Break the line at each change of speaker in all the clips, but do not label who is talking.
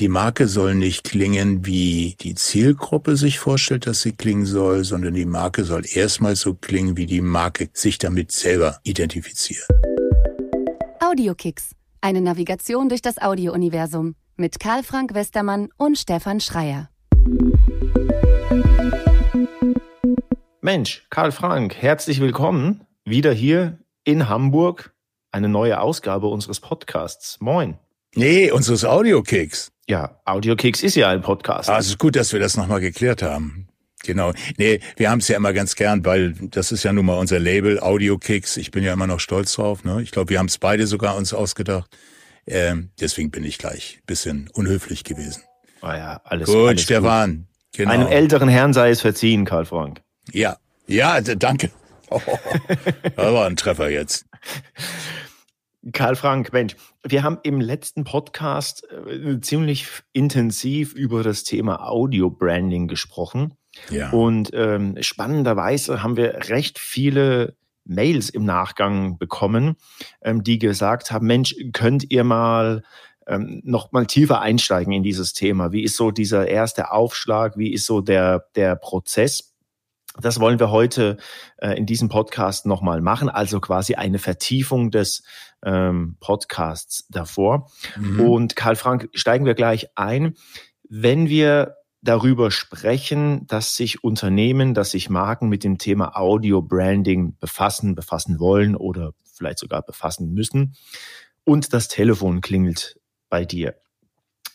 Die Marke soll nicht klingen, wie die Zielgruppe sich vorstellt, dass sie klingen soll, sondern die Marke soll erstmal so klingen, wie die Marke sich damit selber identifiziert.
Audiokicks. Eine Navigation durch das Audiouniversum mit Karl Frank Westermann und Stefan Schreier.
Mensch, Karl Frank, herzlich willkommen wieder hier in Hamburg. Eine neue Ausgabe unseres Podcasts. Moin.
Nee, unseres Audiokicks.
Ja, Audiokicks ist ja ein Podcast.
Also ist gut, dass wir das nochmal geklärt haben. Genau. Nee, wir haben es ja immer ganz gern, weil das ist ja nun mal unser Label, Audiokicks. Ich bin ja immer noch stolz drauf. Ne? Ich glaube, wir haben es beide sogar uns ausgedacht. Ähm, deswegen bin ich gleich bisschen unhöflich gewesen.
Ah ja, alles
Gut,
alles
Stefan.
Gut.
Genau.
Einem älteren Herrn sei es verziehen, Karl Frank.
Ja, ja, danke. Oh, das war ein Treffer jetzt.
Karl Frank, Mensch, wir haben im letzten Podcast äh, ziemlich intensiv über das Thema Audio Branding gesprochen.
Ja.
Und ähm, spannenderweise haben wir recht viele Mails im Nachgang bekommen, ähm, die gesagt haben, Mensch, könnt ihr mal ähm, noch mal tiefer einsteigen in dieses Thema? Wie ist so dieser erste Aufschlag? Wie ist so der, der Prozess? Das wollen wir heute äh, in diesem Podcast nochmal machen, also quasi eine Vertiefung des ähm, Podcasts davor. Mhm. Und Karl Frank, steigen wir gleich ein. Wenn wir darüber sprechen, dass sich Unternehmen, dass sich Marken mit dem Thema Audio Branding befassen, befassen wollen oder vielleicht sogar befassen müssen und das Telefon klingelt bei dir.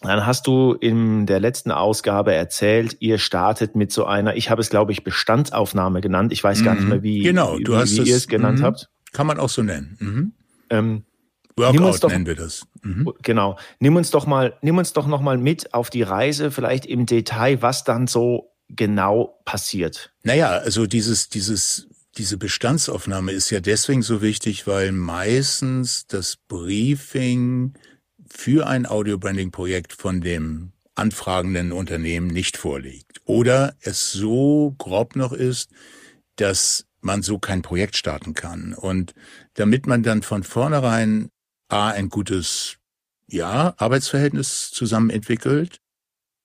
Dann hast du in der letzten Ausgabe erzählt, ihr startet mit so einer, ich habe es glaube ich Bestandsaufnahme genannt. Ich weiß gar nicht mhm. mehr, wie,
genau,
wie,
du hast
wie
es,
ihr es genannt
mhm.
habt.
Kann man auch so nennen. Mhm.
Ähm,
Workout doch, nennen wir das.
Mhm. Genau. Nimm uns doch mal, nimm uns doch noch mal mit auf die Reise, vielleicht im Detail, was dann so genau passiert.
Naja, also dieses, dieses, diese Bestandsaufnahme ist ja deswegen so wichtig, weil meistens das Briefing für ein Audio-Branding-Projekt von dem anfragenden Unternehmen nicht vorliegt. Oder es so grob noch ist, dass man so kein Projekt starten kann. Und damit man dann von vornherein A, ein gutes, ja, Arbeitsverhältnis zusammen entwickelt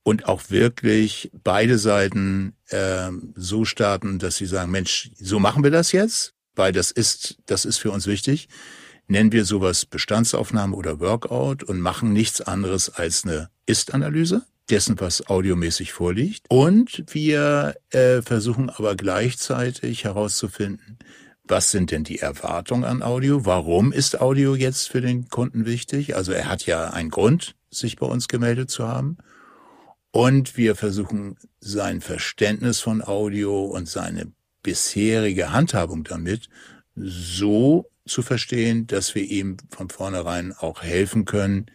und auch wirklich beide Seiten äh, so starten, dass sie sagen, Mensch, so machen wir das jetzt, weil das ist, das ist für uns wichtig nennen wir sowas Bestandsaufnahme oder Workout und machen nichts anderes als eine Ist-Analyse dessen, was audiomäßig vorliegt. Und wir äh, versuchen aber gleichzeitig herauszufinden, was sind denn die Erwartungen an Audio? Warum ist Audio jetzt für den Kunden wichtig? Also er hat ja einen Grund, sich bei uns gemeldet zu haben. Und wir versuchen sein Verständnis von Audio und seine bisherige Handhabung damit so zu verstehen, dass wir ihm von vornherein auch helfen können,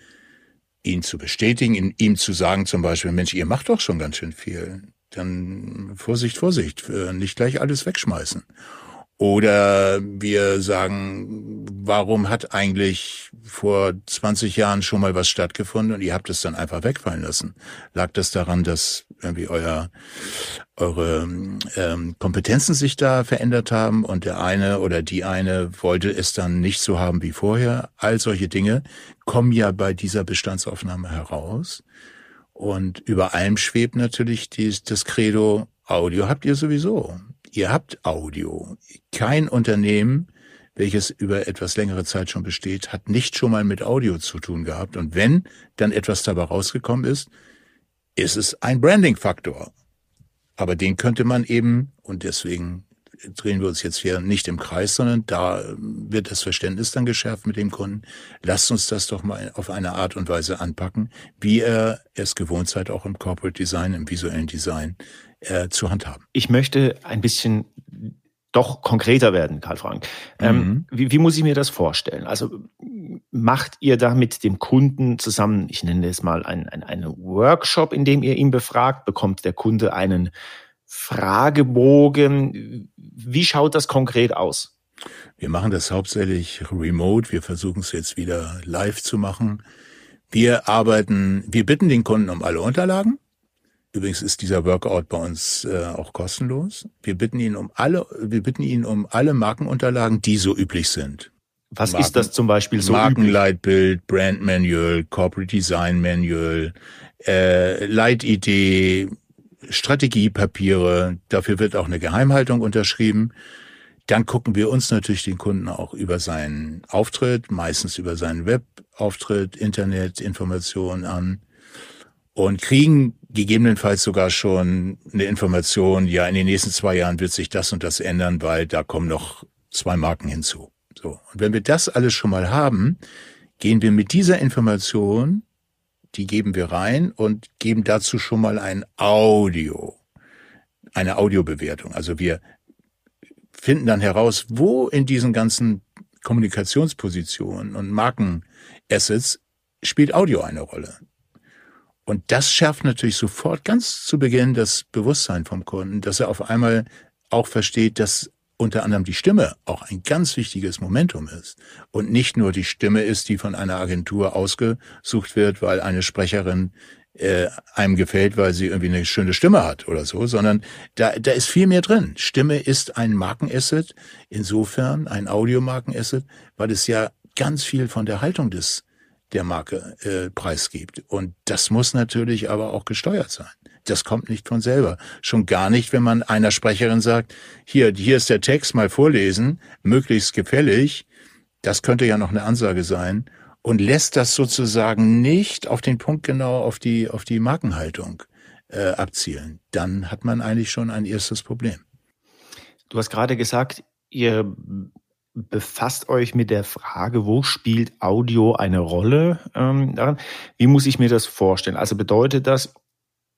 ihn zu bestätigen, ihm zu sagen zum Beispiel, Mensch, ihr macht doch schon ganz schön viel. Dann Vorsicht, Vorsicht, äh, nicht gleich alles wegschmeißen. Oder wir sagen, warum hat eigentlich vor 20 Jahren schon mal was stattgefunden und ihr habt es dann einfach wegfallen lassen? Lag das daran, dass irgendwie euer, eure ähm, Kompetenzen sich da verändert haben und der eine oder die eine wollte es dann nicht so haben wie vorher? All solche Dinge kommen ja bei dieser Bestandsaufnahme heraus. Und über allem schwebt natürlich die, das Credo, Audio habt ihr sowieso. Ihr habt Audio. Kein Unternehmen, welches über etwas längere Zeit schon besteht, hat nicht schon mal mit Audio zu tun gehabt. Und wenn dann etwas dabei rausgekommen ist, ist es ein Branding-Faktor. Aber den könnte man eben, und deswegen drehen wir uns jetzt hier nicht im Kreis, sondern da wird das Verständnis dann geschärft mit dem Kunden. Lasst uns das doch mal auf eine Art und Weise anpacken, wie er es gewohnt seid, auch im Corporate Design, im visuellen Design äh, zu handhaben.
Ich möchte ein bisschen doch konkreter werden, Karl Frank. Ähm, mhm. wie, wie muss ich mir das vorstellen? Also macht ihr da mit dem Kunden zusammen, ich nenne es mal ein, ein, einen Workshop, in dem ihr ihn befragt, bekommt der Kunde einen Fragebogen. Wie schaut das konkret aus?
Wir machen das hauptsächlich remote. Wir versuchen es jetzt wieder live zu machen. Wir arbeiten, wir bitten den Kunden um alle Unterlagen. Übrigens ist dieser Workout bei uns äh, auch kostenlos. Wir bitten ihn um alle, wir bitten ihn um alle Markenunterlagen, die so üblich sind.
Was Marken, ist das zum Beispiel so?
Markenleitbild, Brand Manual, Corporate Design Manual, äh, Leitidee, Strategiepapiere. Dafür wird auch eine Geheimhaltung unterschrieben. Dann gucken wir uns natürlich den Kunden auch über seinen Auftritt, meistens über seinen Webauftritt, Internetinformationen an und kriegen gegebenenfalls sogar schon eine Information, ja, in den nächsten zwei Jahren wird sich das und das ändern, weil da kommen noch zwei Marken hinzu. So. Und wenn wir das alles schon mal haben, gehen wir mit dieser Information, die geben wir rein und geben dazu schon mal ein Audio, eine Audiobewertung. Also wir finden dann heraus, wo in diesen ganzen Kommunikationspositionen und Markenassets spielt Audio eine Rolle. Und das schärft natürlich sofort ganz zu Beginn das Bewusstsein vom Kunden, dass er auf einmal auch versteht, dass unter anderem die Stimme auch ein ganz wichtiges Momentum ist und nicht nur die Stimme ist, die von einer Agentur ausgesucht wird, weil eine Sprecherin äh, einem gefällt, weil sie irgendwie eine schöne Stimme hat oder so, sondern da, da ist viel mehr drin. Stimme ist ein Markenasset, insofern ein Audiomarkenasset, weil es ja ganz viel von der Haltung des der Marke äh, preisgibt. Und das muss natürlich aber auch gesteuert sein. Das kommt nicht von selber. Schon gar nicht, wenn man einer Sprecherin sagt, hier, hier ist der Text, mal vorlesen, möglichst gefällig. Das könnte ja noch eine Ansage sein und lässt das sozusagen nicht auf den Punkt genau auf die, auf die Markenhaltung äh, abzielen, dann hat man eigentlich schon ein erstes Problem.
Du hast gerade gesagt, ihr befasst euch mit der Frage, wo spielt Audio eine Rolle ähm, daran? Wie muss ich mir das vorstellen? Also bedeutet das,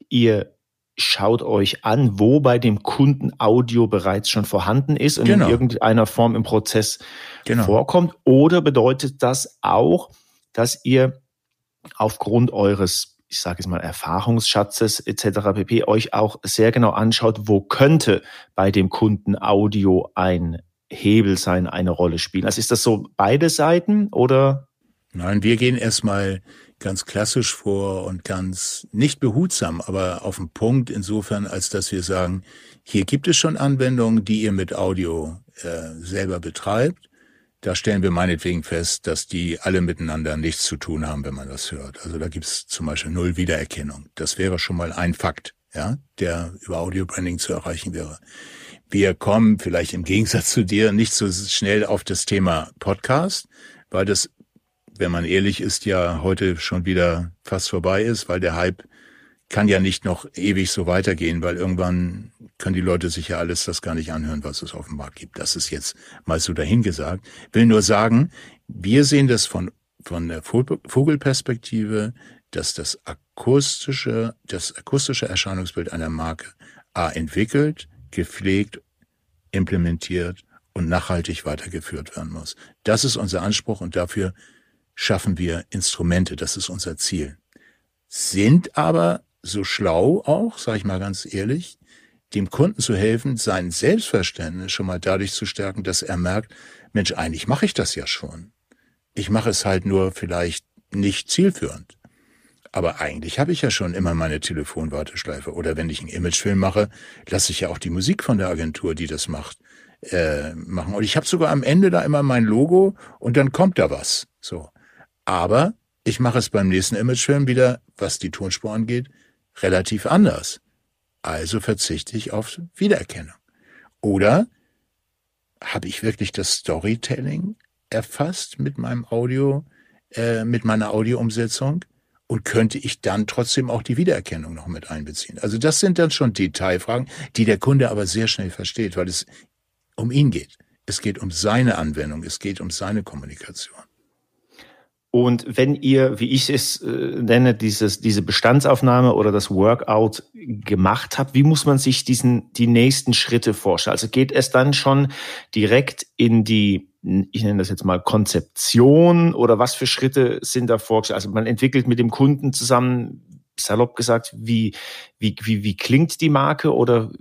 ihr schaut euch an, wo bei dem Kunden Audio bereits schon vorhanden ist und genau. in irgendeiner Form im Prozess genau. vorkommt? Oder bedeutet das auch, dass ihr aufgrund eures, ich sage es mal, Erfahrungsschatzes etc. pp. euch auch sehr genau anschaut, wo könnte bei dem Kunden Audio ein Hebel sein, eine Rolle spielen? Also ist das so beide Seiten oder?
Nein, wir gehen erstmal ganz klassisch vor und ganz nicht behutsam, aber auf den Punkt insofern, als dass wir sagen, hier gibt es schon Anwendungen, die ihr mit Audio äh, selber betreibt. Da stellen wir meinetwegen fest, dass die alle miteinander nichts zu tun haben, wenn man das hört. Also da gibt es zum Beispiel null Wiedererkennung. Das wäre schon mal ein Fakt, ja, der über Audio Branding zu erreichen wäre. Wir kommen vielleicht im Gegensatz zu dir nicht so schnell auf das Thema Podcast, weil das wenn man ehrlich ist, ja heute schon wieder fast vorbei ist, weil der Hype kann ja nicht noch ewig so weitergehen, weil irgendwann können die Leute sich ja alles das gar nicht anhören, was es auf dem Markt gibt. Das ist jetzt mal so dahingesagt. Will nur sagen, wir sehen das von, von der Vogelperspektive, dass das akustische, das akustische Erscheinungsbild einer Marke A entwickelt, gepflegt, implementiert und nachhaltig weitergeführt werden muss. Das ist unser Anspruch und dafür schaffen wir Instrumente, das ist unser Ziel. Sind aber so schlau auch, sage ich mal ganz ehrlich, dem Kunden zu helfen, sein Selbstverständnis schon mal dadurch zu stärken, dass er merkt, Mensch, eigentlich mache ich das ja schon. Ich mache es halt nur vielleicht nicht zielführend. Aber eigentlich habe ich ja schon immer meine Telefonwarteschleife. Oder wenn ich einen Imagefilm mache, lasse ich ja auch die Musik von der Agentur, die das macht, äh, machen. Und ich habe sogar am Ende da immer mein Logo und dann kommt da was. So. Aber ich mache es beim nächsten Imagefilm wieder, was die Tonspur angeht, relativ anders. Also verzichte ich auf Wiedererkennung. Oder habe ich wirklich das Storytelling erfasst mit meinem Audio, äh, mit meiner Audioumsetzung? Und könnte ich dann trotzdem auch die Wiedererkennung noch mit einbeziehen? Also das sind dann schon Detailfragen, die der Kunde aber sehr schnell versteht, weil es um ihn geht. Es geht um seine Anwendung, es geht um seine Kommunikation.
Und wenn ihr, wie ich es äh, nenne, dieses, diese Bestandsaufnahme oder das Workout gemacht habt, wie muss man sich diesen, die nächsten Schritte vorstellen? Also geht es dann schon direkt in die, ich nenne das jetzt mal Konzeption oder was für Schritte sind da vorgestellt? Also man entwickelt mit dem Kunden zusammen, salopp gesagt, wie, wie, wie, wie klingt die Marke oder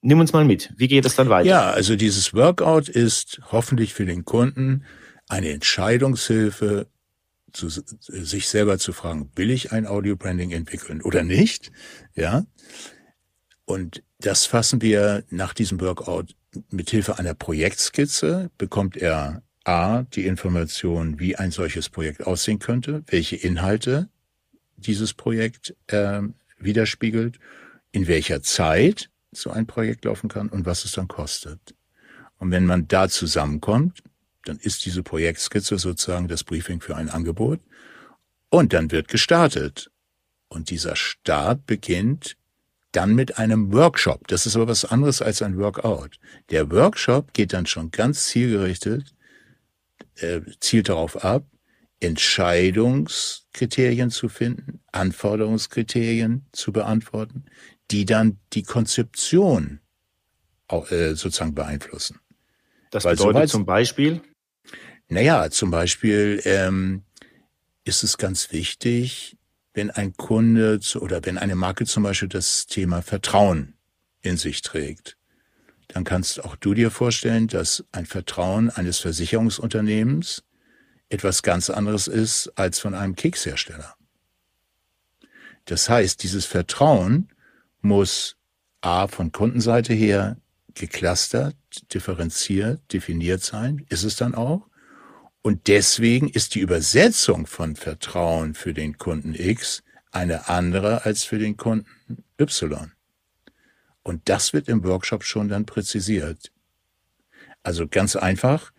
nimm uns mal mit. Wie geht es dann weiter?
Ja, also dieses Workout ist hoffentlich für den Kunden eine Entscheidungshilfe zu, sich selber zu fragen, will ich ein Audio Branding entwickeln oder nicht? Ja. Und das fassen wir nach diesem Workout mit Hilfe einer Projektskizze bekommt er A, die Information, wie ein solches Projekt aussehen könnte, welche Inhalte dieses Projekt äh, widerspiegelt, in welcher Zeit so ein Projekt laufen kann und was es dann kostet. Und wenn man da zusammenkommt, dann ist diese Projektskizze sozusagen das Briefing für ein Angebot und dann wird gestartet. Und dieser Start beginnt dann mit einem Workshop. Das ist aber was anderes als ein Workout. Der Workshop geht dann schon ganz zielgerichtet, äh, zielt darauf ab, Entscheidungskriterien zu finden, Anforderungskriterien zu beantworten, die dann die Konzeption äh, sozusagen beeinflussen.
Das Weil bedeutet zum Beispiel?
Naja, zum Beispiel ähm, ist es ganz wichtig, wenn ein Kunde zu, oder wenn eine Marke zum Beispiel das Thema Vertrauen in sich trägt, dann kannst auch du dir vorstellen, dass ein Vertrauen eines Versicherungsunternehmens etwas ganz anderes ist als von einem Kekshersteller. Das heißt, dieses Vertrauen muss A von Kundenseite her geclustert, differenziert, definiert sein, ist es dann auch. Und deswegen ist die Übersetzung von Vertrauen für den Kunden X eine andere als für den Kunden Y. Und das wird im Workshop schon dann präzisiert. Also ganz einfach,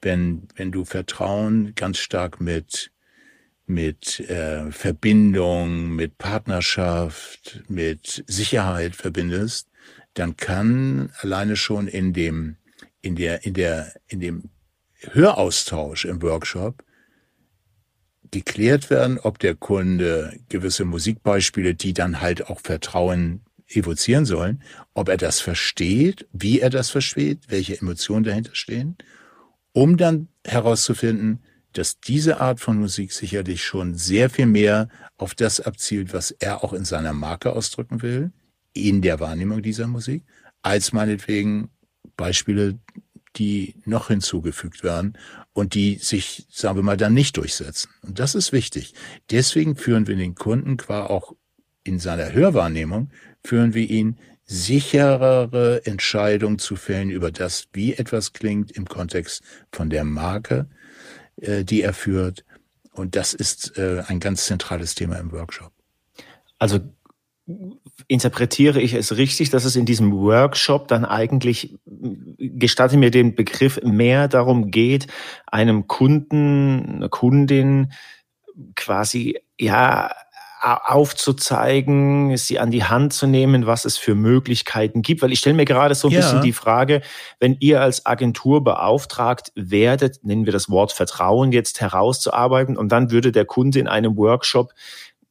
wenn, wenn du Vertrauen ganz stark mit, mit äh, Verbindung, mit Partnerschaft, mit Sicherheit verbindest, dann kann alleine schon in dem, in der, in der, in dem Höraustausch im Workshop geklärt werden, ob der Kunde gewisse Musikbeispiele, die dann halt auch Vertrauen evozieren sollen, ob er das versteht, wie er das versteht, welche Emotionen dahinter stehen, um dann herauszufinden, dass diese Art von Musik sicherlich schon sehr viel mehr auf das abzielt, was er auch in seiner Marke ausdrücken will, in der Wahrnehmung dieser Musik, als meinetwegen Beispiele, die noch hinzugefügt werden und die sich, sagen wir mal, dann nicht durchsetzen. Und das ist wichtig. Deswegen führen wir den Kunden qua auch in seiner Hörwahrnehmung, führen wir ihn sicherere Entscheidungen zu fällen über das, wie etwas klingt im Kontext von der Marke, äh, die er führt. Und das ist äh, ein ganz zentrales Thema im Workshop.
Also interpretiere ich es richtig, dass es in diesem Workshop dann eigentlich, gestatte mir den Begriff, mehr darum geht, einem Kunden, einer Kundin quasi, ja, aufzuzeigen, sie an die Hand zu nehmen, was es für Möglichkeiten gibt. Weil ich stelle mir gerade so ein ja. bisschen die Frage, wenn ihr als Agentur beauftragt werdet, nennen wir das Wort Vertrauen jetzt herauszuarbeiten und dann würde der Kunde in einem Workshop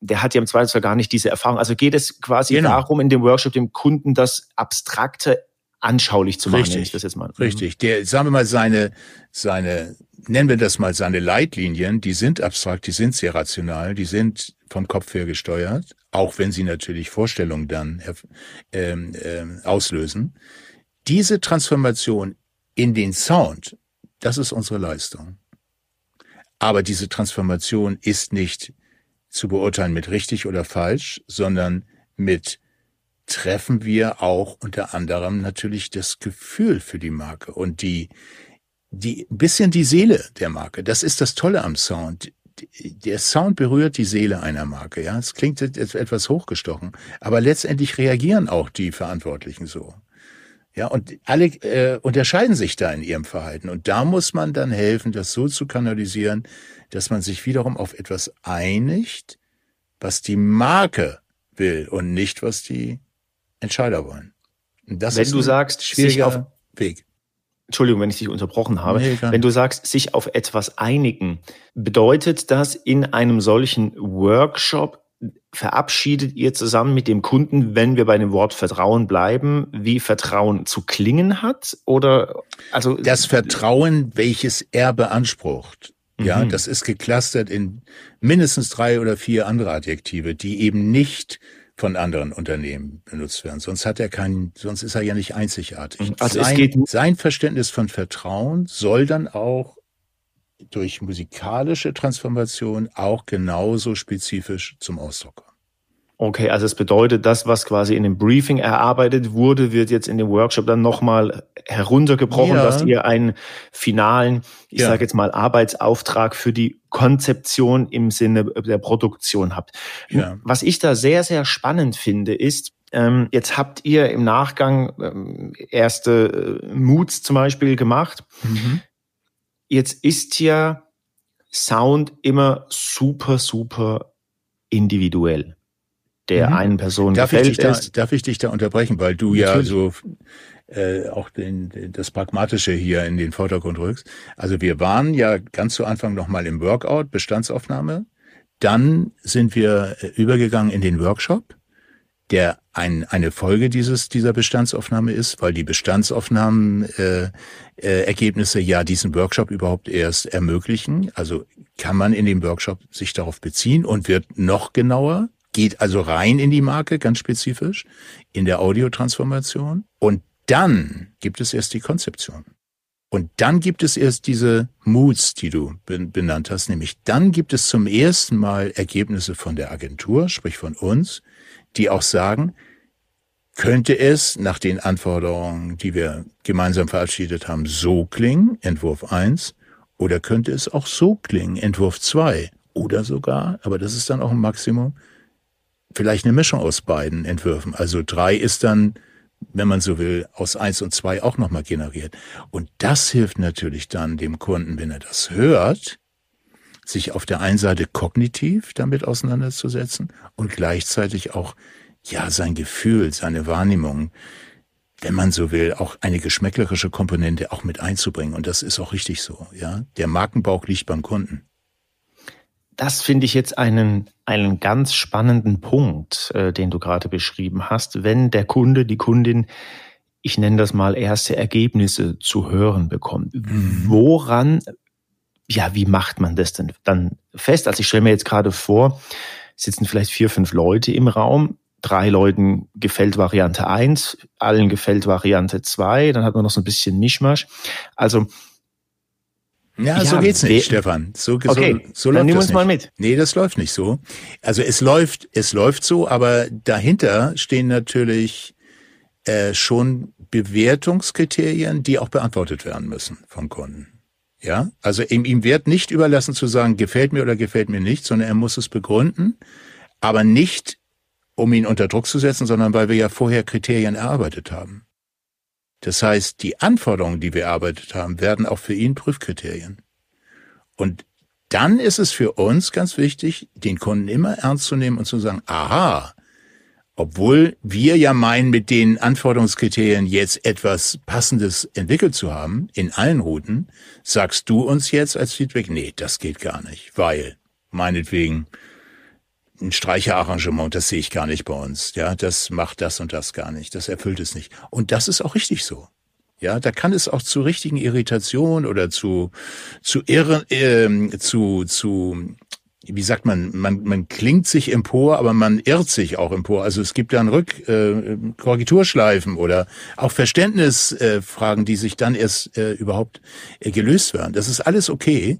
der hat ja im Zweifelsfall gar nicht diese Erfahrung. Also geht es quasi genau. darum, in dem Workshop dem Kunden das Abstrakte anschaulich zu machen,
Richtig. ich das jetzt mal. Richtig. Der, sagen wir mal, seine, seine, nennen wir das mal seine Leitlinien, die sind abstrakt, die sind sehr rational, die sind vom Kopf her gesteuert, auch wenn sie natürlich Vorstellungen dann ähm, ähm, auslösen. Diese Transformation in den Sound, das ist unsere Leistung. Aber diese Transformation ist nicht zu beurteilen mit richtig oder falsch, sondern mit treffen wir auch unter anderem natürlich das Gefühl für die Marke und die, die, bisschen die Seele der Marke. Das ist das Tolle am Sound. Der Sound berührt die Seele einer Marke, ja. Es klingt etwas hochgestochen, aber letztendlich reagieren auch die Verantwortlichen so. Ja, und alle äh, unterscheiden sich da in ihrem Verhalten. Und da muss man dann helfen, das so zu kanalisieren, dass man sich wiederum auf etwas einigt, was die Marke will und nicht, was die Entscheider wollen.
Und das wenn ist du sagst, schwieriger auf, Weg. Entschuldigung, wenn ich dich unterbrochen habe. Nee, wenn du sagst, sich auf etwas einigen, bedeutet das in einem solchen Workshop verabschiedet ihr zusammen mit dem Kunden, wenn wir bei dem Wort Vertrauen bleiben, wie Vertrauen zu klingen hat? Oder
also das Vertrauen, welches er beansprucht. Ja, mhm. das ist geclustert in mindestens drei oder vier andere Adjektive, die eben nicht von anderen Unternehmen benutzt werden. Sonst hat er keinen, sonst ist er ja nicht einzigartig. Mhm. Also sein, sein Verständnis von Vertrauen soll dann auch durch musikalische Transformation auch genauso spezifisch zum Ausdruck kommen.
Okay, also es bedeutet, das, was quasi in dem Briefing erarbeitet wurde, wird jetzt in dem Workshop dann nochmal heruntergebrochen, ja. dass ihr einen finalen, ich ja. sage jetzt mal, Arbeitsauftrag für die Konzeption im Sinne der Produktion habt. Ja. Was ich da sehr, sehr spannend finde, ist, ähm, jetzt habt ihr im Nachgang ähm, erste äh, Moods zum Beispiel gemacht. Mhm. Jetzt ist ja Sound immer super, super individuell der mhm. einen Person
darf
gefällt
ich dich ist. Da, darf ich dich da unterbrechen, weil du Natürlich. ja so äh, auch den, das Pragmatische hier in den Vordergrund rückst. Also wir waren ja ganz zu Anfang nochmal im Workout, Bestandsaufnahme. Dann sind wir äh, übergegangen in den Workshop, der ein, eine Folge dieses, dieser Bestandsaufnahme ist, weil die Bestandsaufnahmen äh, äh, Ergebnisse ja diesen Workshop überhaupt erst ermöglichen. Also kann man in dem Workshop sich darauf beziehen und wird noch genauer geht also rein in die Marke, ganz spezifisch, in der Audiotransformation. Und dann gibt es erst die Konzeption. Und dann gibt es erst diese Moods, die du benannt hast, nämlich dann gibt es zum ersten Mal Ergebnisse von der Agentur, sprich von uns, die auch sagen, könnte es nach den Anforderungen, die wir gemeinsam verabschiedet haben, so klingen, Entwurf 1, oder könnte es auch so klingen, Entwurf 2, oder sogar, aber das ist dann auch ein Maximum, vielleicht eine Mischung aus beiden Entwürfen. Also drei ist dann, wenn man so will, aus eins und zwei auch nochmal generiert. Und das hilft natürlich dann dem Kunden, wenn er das hört, sich auf der einen Seite kognitiv damit auseinanderzusetzen und gleichzeitig auch, ja, sein Gefühl, seine Wahrnehmung, wenn man so will, auch eine geschmäcklerische Komponente auch mit einzubringen. Und das ist auch richtig so, ja. Der Markenbauch liegt beim Kunden
das finde ich jetzt einen, einen ganz spannenden Punkt, äh, den du gerade beschrieben hast. Wenn der Kunde, die Kundin, ich nenne das mal erste Ergebnisse zu hören bekommt, mhm. woran, ja, wie macht man das denn dann fest? Also ich stelle mir jetzt gerade vor, sitzen vielleicht vier, fünf Leute im Raum, drei Leuten gefällt Variante eins, allen gefällt Variante zwei, dann hat man noch so ein bisschen Mischmasch. Also
ja, ja, so geht's nicht, Stefan. So,
okay, so, so
dann
nehmen wir uns nicht. mal mit.
Nee, das läuft nicht so. Also es läuft, es läuft so, aber dahinter stehen natürlich äh, schon Bewertungskriterien, die auch beantwortet werden müssen vom Kunden. Ja, also ihm, ihm wird nicht überlassen zu sagen, gefällt mir oder gefällt mir nicht, sondern er muss es begründen, aber nicht, um ihn unter Druck zu setzen, sondern weil wir ja vorher Kriterien erarbeitet haben. Das heißt, die Anforderungen, die wir erarbeitet haben, werden auch für ihn Prüfkriterien. Und dann ist es für uns ganz wichtig, den Kunden immer ernst zu nehmen und zu sagen, aha, obwohl wir ja meinen, mit den Anforderungskriterien jetzt etwas Passendes entwickelt zu haben, in allen Routen, sagst du uns jetzt als Feedback, nee, das geht gar nicht, weil, meinetwegen, ein Streicherarrangement, das sehe ich gar nicht bei uns. Ja, das macht das und das gar nicht. Das erfüllt es nicht. Und das ist auch richtig so. Ja, da kann es auch zu richtigen Irritationen oder zu zu irre, äh, zu zu wie sagt man, man, man klingt sich empor, aber man irrt sich auch empor. Also es gibt dann Rück, äh, Korrekturschleifen oder auch Verständnisfragen, äh, die sich dann erst äh, überhaupt äh, gelöst werden. Das ist alles okay,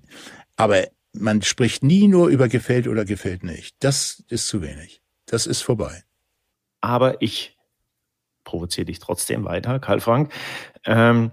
aber man spricht nie nur über gefällt oder gefällt nicht. Das ist zu wenig. Das ist vorbei.
Aber ich provoziere dich trotzdem weiter, Karl Frank. Ähm,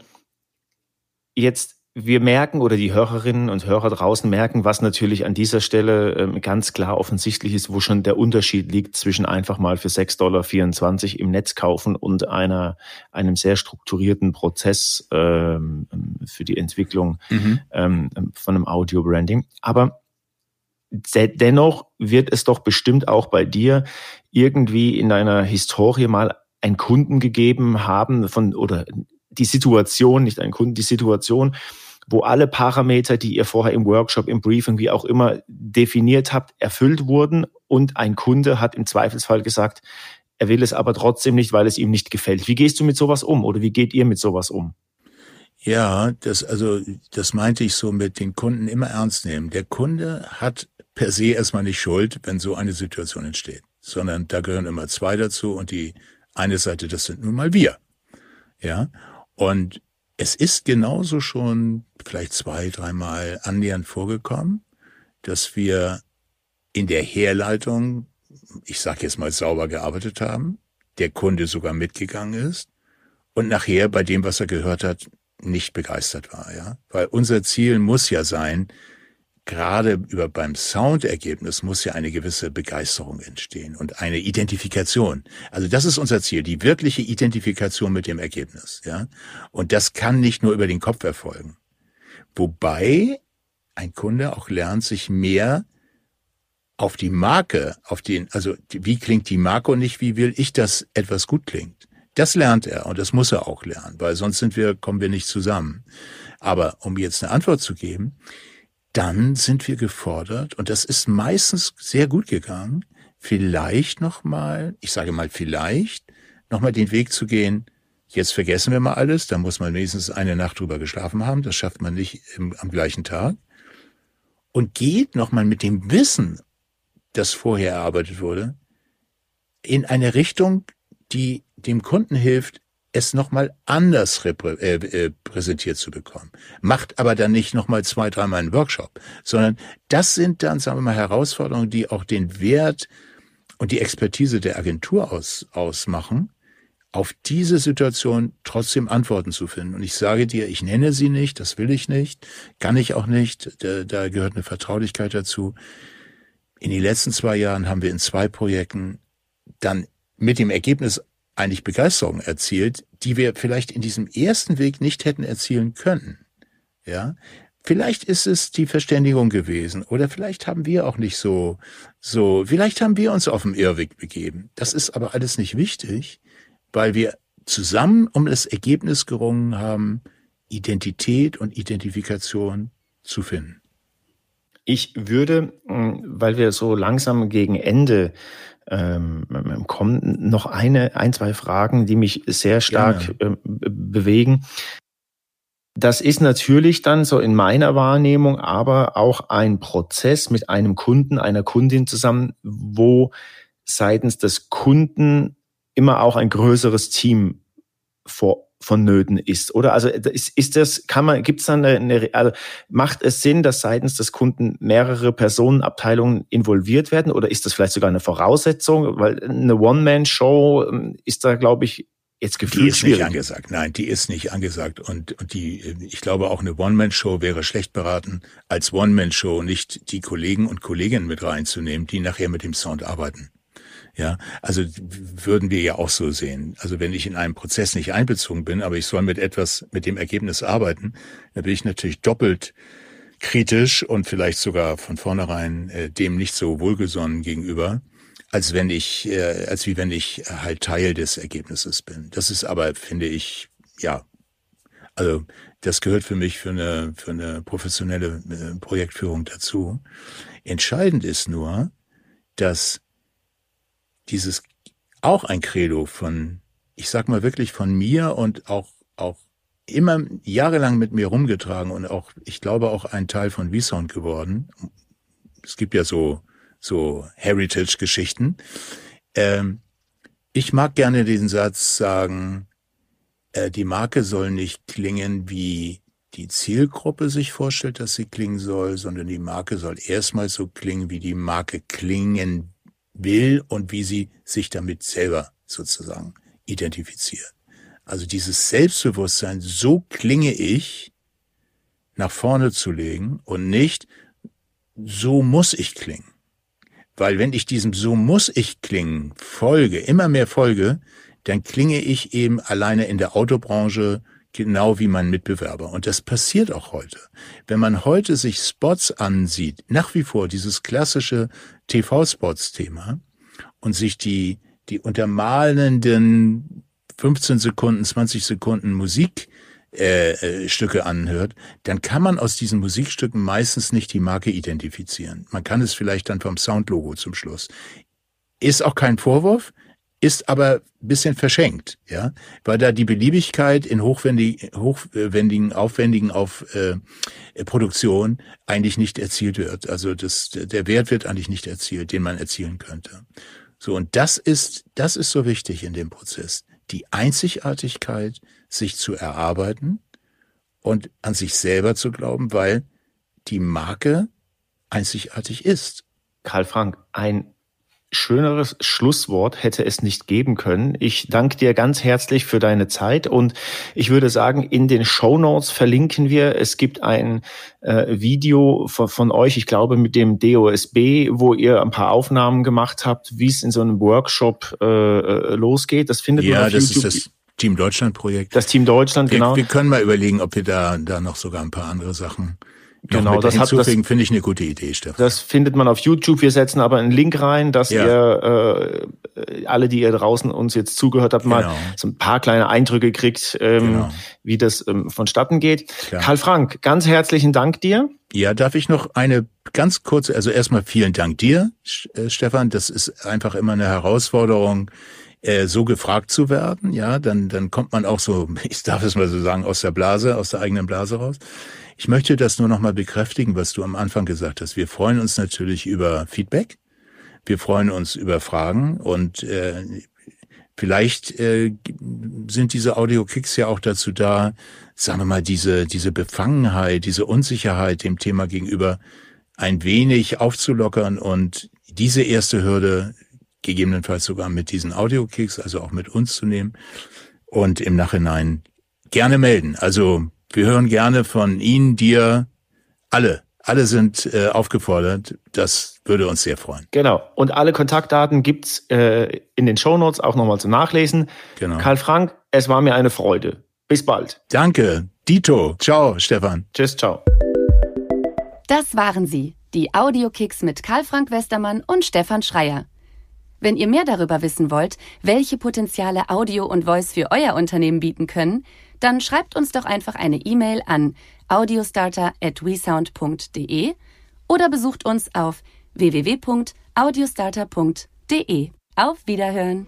jetzt wir merken oder die Hörerinnen und Hörer draußen merken, was natürlich an dieser Stelle ähm, ganz klar offensichtlich ist, wo schon der Unterschied liegt zwischen einfach mal für 6,24 Dollar im Netz kaufen und einer, einem sehr strukturierten Prozess ähm, für die Entwicklung mhm. ähm, von einem Audio-Branding. Aber dennoch wird es doch bestimmt auch bei dir irgendwie in deiner Historie mal einen Kunden gegeben haben von oder die Situation, nicht einen Kunden, die Situation, wo alle Parameter, die ihr vorher im Workshop, im Briefing, wie auch immer definiert habt, erfüllt wurden und ein Kunde hat im Zweifelsfall gesagt, er will es aber trotzdem nicht, weil es ihm nicht gefällt. Wie gehst du mit sowas um oder wie geht ihr mit sowas um?
Ja, das, also, das meinte ich so mit den Kunden immer ernst nehmen. Der Kunde hat per se erstmal nicht Schuld, wenn so eine Situation entsteht, sondern da gehören immer zwei dazu und die eine Seite, das sind nun mal wir. Ja. Und es ist genauso schon vielleicht zwei, dreimal annähernd vorgekommen, dass wir in der Herleitung ich sage jetzt mal, sauber gearbeitet haben, der Kunde sogar mitgegangen ist und nachher bei dem, was er gehört hat, nicht begeistert war, ja. Weil unser Ziel muss ja sein, gerade über beim Soundergebnis muss ja eine gewisse Begeisterung entstehen und eine Identifikation. Also das ist unser Ziel, die wirkliche Identifikation mit dem Ergebnis, ja. Und das kann nicht nur über den Kopf erfolgen. Wobei ein Kunde auch lernt, sich mehr auf die Marke, auf den, also wie klingt die Marke und nicht wie will ich, dass etwas gut klingt. Das lernt er und das muss er auch lernen, weil sonst sind wir, kommen wir nicht zusammen. Aber um jetzt eine Antwort zu geben, dann sind wir gefordert, und das ist meistens sehr gut gegangen, vielleicht nochmal, ich sage mal vielleicht, nochmal den Weg zu gehen, jetzt vergessen wir mal alles, da muss man wenigstens eine Nacht drüber geschlafen haben, das schafft man nicht im, am gleichen Tag, und geht nochmal mit dem Wissen, das vorher erarbeitet wurde, in eine Richtung, die dem Kunden hilft, es nochmal anders äh, äh, präsentiert zu bekommen. Macht aber dann nicht nochmal zwei, dreimal einen Workshop, sondern das sind dann, sagen wir mal, Herausforderungen, die auch den Wert und die Expertise der Agentur aus, ausmachen, auf diese Situation trotzdem Antworten zu finden. Und ich sage dir, ich nenne sie nicht, das will ich nicht, kann ich auch nicht, da, da gehört eine Vertraulichkeit dazu. In den letzten zwei Jahren haben wir in zwei Projekten dann mit dem Ergebnis eigentlich Begeisterung erzielt, die wir vielleicht in diesem ersten Weg nicht hätten erzielen können. Ja, vielleicht ist es die Verständigung gewesen oder vielleicht haben wir auch nicht so, so, vielleicht haben wir uns auf dem Irrweg begeben. Das ist aber alles nicht wichtig, weil wir zusammen um das Ergebnis gerungen haben, Identität und Identifikation zu finden.
Ich würde, weil wir so langsam gegen Ende ähm, kommen noch eine, ein, zwei Fragen, die mich sehr stark äh, bewegen. Das ist natürlich dann so in meiner Wahrnehmung aber auch ein Prozess mit einem Kunden, einer Kundin zusammen, wo seitens des Kunden immer auch ein größeres Team vor vonnöten ist, oder? Also ist, ist das, kann man, gibt es dann eine, also macht es Sinn, dass seitens des Kunden mehrere Personenabteilungen involviert werden oder ist das vielleicht sogar eine Voraussetzung? Weil eine One-Man-Show ähm, ist da, glaube ich, jetzt gefühlt
Die ist schwierig. nicht angesagt. Nein, die ist nicht angesagt. Und, und die, ich glaube auch eine One-Man-Show wäre schlecht beraten, als One-Man-Show nicht die Kollegen und Kolleginnen mit reinzunehmen, die nachher mit dem Sound arbeiten. Ja, also würden wir ja auch so sehen. Also wenn ich in einem Prozess nicht einbezogen bin, aber ich soll mit etwas, mit dem Ergebnis arbeiten, dann bin ich natürlich doppelt kritisch und vielleicht sogar von vornherein äh, dem nicht so wohlgesonnen gegenüber, als wenn ich, äh, als wie wenn ich halt Teil des Ergebnisses bin. Das ist aber, finde ich, ja, also das gehört für mich für eine, für eine professionelle äh, Projektführung dazu. Entscheidend ist nur, dass dieses auch ein Credo von, ich sag mal wirklich von mir und auch, auch immer jahrelang mit mir rumgetragen und auch, ich glaube auch ein Teil von V-Sound geworden. Es gibt ja so, so Heritage-Geschichten. Ähm, ich mag gerne diesen Satz sagen, äh, die Marke soll nicht klingen, wie die Zielgruppe sich vorstellt, dass sie klingen soll, sondern die Marke soll erstmal so klingen, wie die Marke klingen will und wie sie sich damit selber sozusagen identifiziert. Also dieses Selbstbewusstsein, so klinge ich, nach vorne zu legen und nicht, so muss ich klingen. Weil wenn ich diesem so muss ich klingen folge, immer mehr folge, dann klinge ich eben alleine in der Autobranche genau wie mein Mitbewerber. Und das passiert auch heute. Wenn man heute sich Spots ansieht, nach wie vor dieses klassische TV-Spots-Thema und sich die, die untermalenden 15 Sekunden, 20 Sekunden Musik äh, äh, Stücke anhört, dann kann man aus diesen Musikstücken meistens nicht die Marke identifizieren. Man kann es vielleicht dann vom Soundlogo zum Schluss. Ist auch kein Vorwurf, ist aber bisschen verschenkt, ja, weil da die Beliebigkeit in hochwendig, hochwendigen, aufwendigen auf äh, Produktion eigentlich nicht erzielt wird. Also das, der Wert wird eigentlich nicht erzielt, den man erzielen könnte. So und das ist das ist so wichtig in dem Prozess, die Einzigartigkeit sich zu erarbeiten und an sich selber zu glauben, weil die Marke einzigartig ist.
Karl Frank, ein schöneres Schlusswort hätte es nicht geben können. Ich danke dir ganz herzlich für deine Zeit und ich würde sagen, in den Show Notes verlinken wir. Es gibt ein äh, Video von, von, euch, ich glaube mit dem DOSB, wo ihr ein paar Aufnahmen gemacht habt, wie es in so einem Workshop äh, äh losgeht. Das findet
ja,
man auf
das
YouTube.
Ist das Team Deutschland Projekt.
Das Team Deutschland,
wir,
genau.
Wir können mal überlegen, ob wir da, da noch sogar ein paar andere Sachen
Genau, das hat das
finde ich eine gute Idee, Stefan.
Das findet man auf YouTube. Wir setzen aber einen Link rein, dass ja. ihr äh, alle, die ihr draußen uns jetzt zugehört habt, genau. mal so ein paar kleine Eindrücke kriegt, ähm, genau. wie das ähm, vonstatten geht. Klar. Karl Frank, ganz herzlichen Dank dir.
Ja, darf ich noch eine ganz kurze, also erstmal vielen Dank dir, äh, Stefan. Das ist einfach immer eine Herausforderung, äh, so gefragt zu werden. Ja, dann, dann kommt man auch so, ich darf es mal so sagen, aus der Blase, aus der eigenen Blase raus. Ich möchte das nur noch mal bekräftigen, was du am Anfang gesagt hast. Wir freuen uns natürlich über Feedback. Wir freuen uns über Fragen und äh, vielleicht äh, sind diese Audio-Kicks ja auch dazu da, sagen wir mal, diese, diese Befangenheit, diese Unsicherheit dem Thema gegenüber ein wenig aufzulockern und diese erste Hürde gegebenenfalls sogar mit diesen Audio-Kicks, also auch mit uns zu nehmen und im Nachhinein gerne melden. Also wir hören gerne von Ihnen, dir, alle. Alle sind äh, aufgefordert. Das würde uns sehr freuen.
Genau. Und alle Kontaktdaten gibt's äh, in den Shownotes auch nochmal zum Nachlesen. Genau. Karl Frank, es war mir eine Freude. Bis bald.
Danke. Dito. Ciao, Stefan.
Tschüss, ciao.
Das waren sie, die Audiokicks mit Karl Frank Westermann und Stefan Schreier. Wenn ihr mehr darüber wissen wollt, welche Potenziale Audio und Voice für euer Unternehmen bieten können, dann schreibt uns doch einfach eine E-Mail an audiostarter@wesound.de oder besucht uns auf www.audiostarter.de. Auf Wiederhören!